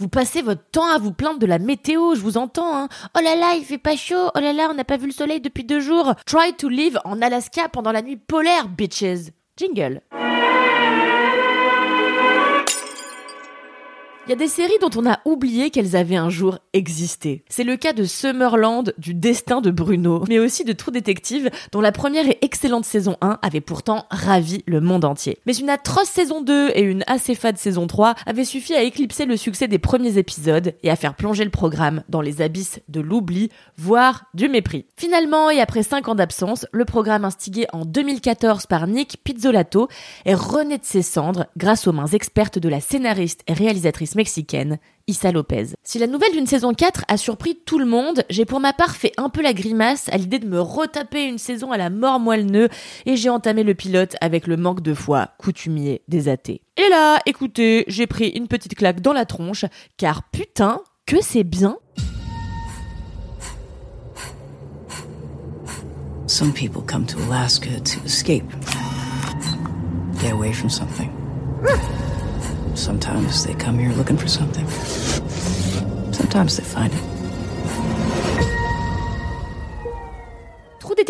Vous passez votre temps à vous plaindre de la météo, je vous entends, hein. Oh là là, il fait pas chaud. Oh là là, on n'a pas vu le soleil depuis deux jours. Try to live en Alaska pendant la nuit polaire, bitches. Jingle. Il y a des séries dont on a oublié qu'elles avaient un jour existé. C'est le cas de Summerland, du destin de Bruno, mais aussi de True Detective, dont la première et excellente saison 1 avait pourtant ravi le monde entier. Mais une atroce saison 2 et une assez fade saison 3 avaient suffi à éclipser le succès des premiers épisodes et à faire plonger le programme dans les abysses de l'oubli, voire du mépris. Finalement, et après 5 ans d'absence, le programme instigé en 2014 par Nick Pizzolato est rené de ses cendres grâce aux mains expertes de la scénariste et réalisatrice mexicaine, Issa Lopez. Si la nouvelle d'une saison 4 a surpris tout le monde, j'ai pour ma part fait un peu la grimace à l'idée de me retaper une saison à la mort moelle et j'ai entamé le pilote avec le manque de foi coutumier des athées. Et là, écoutez, j'ai pris une petite claque dans la tronche, car putain, que c'est bien Some people come to Alaska to escape, get away from something. Sometimes they come here looking for something. Sometimes they find it.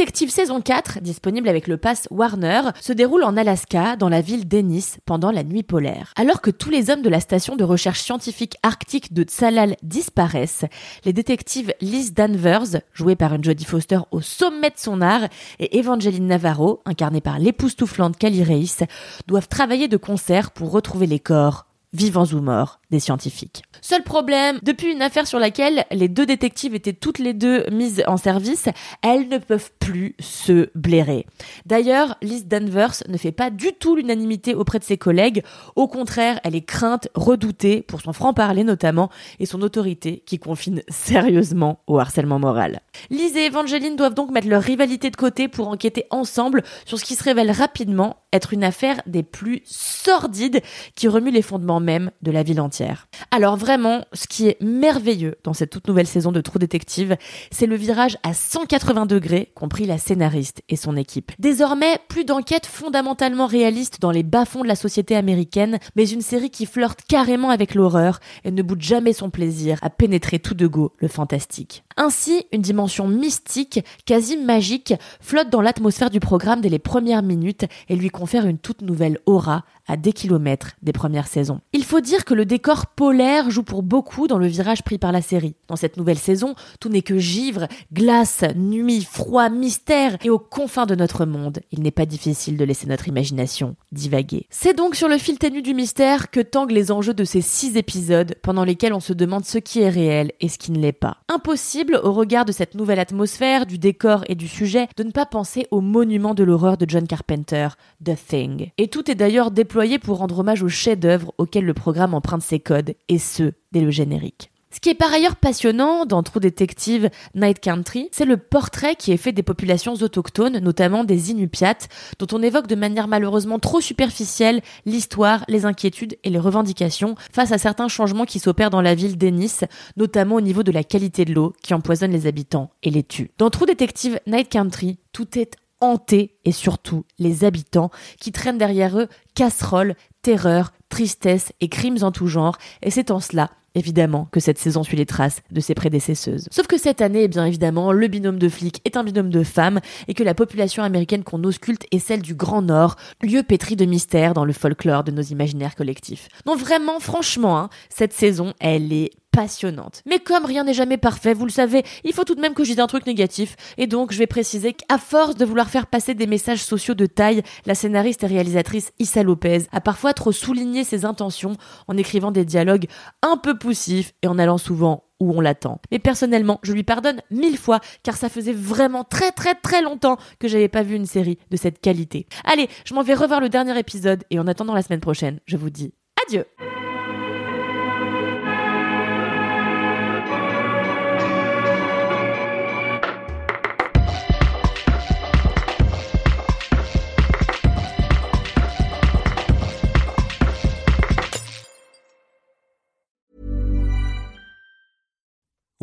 True Detective saison 4, disponible avec le pass Warner, se déroule en Alaska, dans la ville d'Ennis, pendant la nuit polaire. Alors que tous les hommes de la station de recherche scientifique arctique de Tsalal disparaissent, les détectives Liz Danvers, jouée par une Jodie Foster au sommet de son art, et Evangeline Navarro, incarnée par l'époustouflante Kelly Reis, doivent travailler de concert pour retrouver les corps, vivants ou morts, des scientifiques. Seul problème, depuis une affaire sur laquelle les deux détectives étaient toutes les deux mises en service, elles ne peuvent plus se blairer. D'ailleurs, Liz Danvers ne fait pas du tout l'unanimité auprès de ses collègues. Au contraire, elle est crainte, redoutée pour son franc-parler notamment et son autorité qui confine sérieusement au harcèlement moral. Liz et Evangeline doivent donc mettre leur rivalité de côté pour enquêter ensemble sur ce qui se révèle rapidement être une affaire des plus sordides qui remue les fondements même de la ville entière. Alors vraiment, ce qui est merveilleux dans cette toute nouvelle saison de True Detective, c'est le virage à 180 degrés compris la scénariste et son équipe. Désormais, plus d'enquêtes fondamentalement réalistes dans les bas-fonds de la société américaine, mais une série qui flirte carrément avec l'horreur et ne boude jamais son plaisir à pénétrer tout de go le fantastique. Ainsi, une dimension mystique, quasi magique, flotte dans l'atmosphère du programme dès les premières minutes et lui confère une toute nouvelle aura à des kilomètres des premières saisons. Il faut dire que le décor polaire joue pour beaucoup dans le virage pris par la série. Dans cette nouvelle saison, tout n'est que givre, glace, nuit, froid, mystère, et aux confins de notre monde, il n'est pas difficile de laisser notre imagination divaguer. C'est donc sur le fil ténu du mystère que tanguent les enjeux de ces six épisodes pendant lesquels on se demande ce qui est réel et ce qui ne l'est pas. Impossible, au regard de cette nouvelle atmosphère, du décor et du sujet, de ne pas penser au monument de l'horreur de John Carpenter, The Thing. Et tout est d'ailleurs déployé pour rendre hommage au chef-d'œuvre auquel le programme emprunte ses codes, et ce, dès le générique. Ce qui est par ailleurs passionnant dans True Detective Night Country, c'est le portrait qui est fait des populations autochtones, notamment des Inupiats, dont on évoque de manière malheureusement trop superficielle l'histoire, les inquiétudes et les revendications face à certains changements qui s'opèrent dans la ville d'Ennis, notamment au niveau de la qualité de l'eau qui empoisonne les habitants et les tue. Dans True Detective Night Country, tout est hanté et surtout les habitants qui traînent derrière eux casseroles, terreur, tristesse et crimes en tout genre, et c'est en cela Évidemment que cette saison suit les traces de ses prédécesseuses. Sauf que cette année, eh bien évidemment, le binôme de flics est un binôme de femmes et que la population américaine qu'on ausculte est celle du Grand Nord, lieu pétri de mystère dans le folklore de nos imaginaires collectifs. Donc vraiment, franchement, hein, cette saison, elle est passionnante. Mais comme rien n'est jamais parfait, vous le savez, il faut tout de même que je dise un truc négatif, et donc je vais préciser qu'à force de vouloir faire passer des messages sociaux de taille, la scénariste et réalisatrice Issa Lopez a parfois trop souligné ses intentions en écrivant des dialogues un peu poussifs et en allant souvent où on l'attend. Mais personnellement, je lui pardonne mille fois car ça faisait vraiment très très très longtemps que j'avais pas vu une série de cette qualité. Allez, je m'en vais revoir le dernier épisode et en attendant la semaine prochaine, je vous dis Adieu.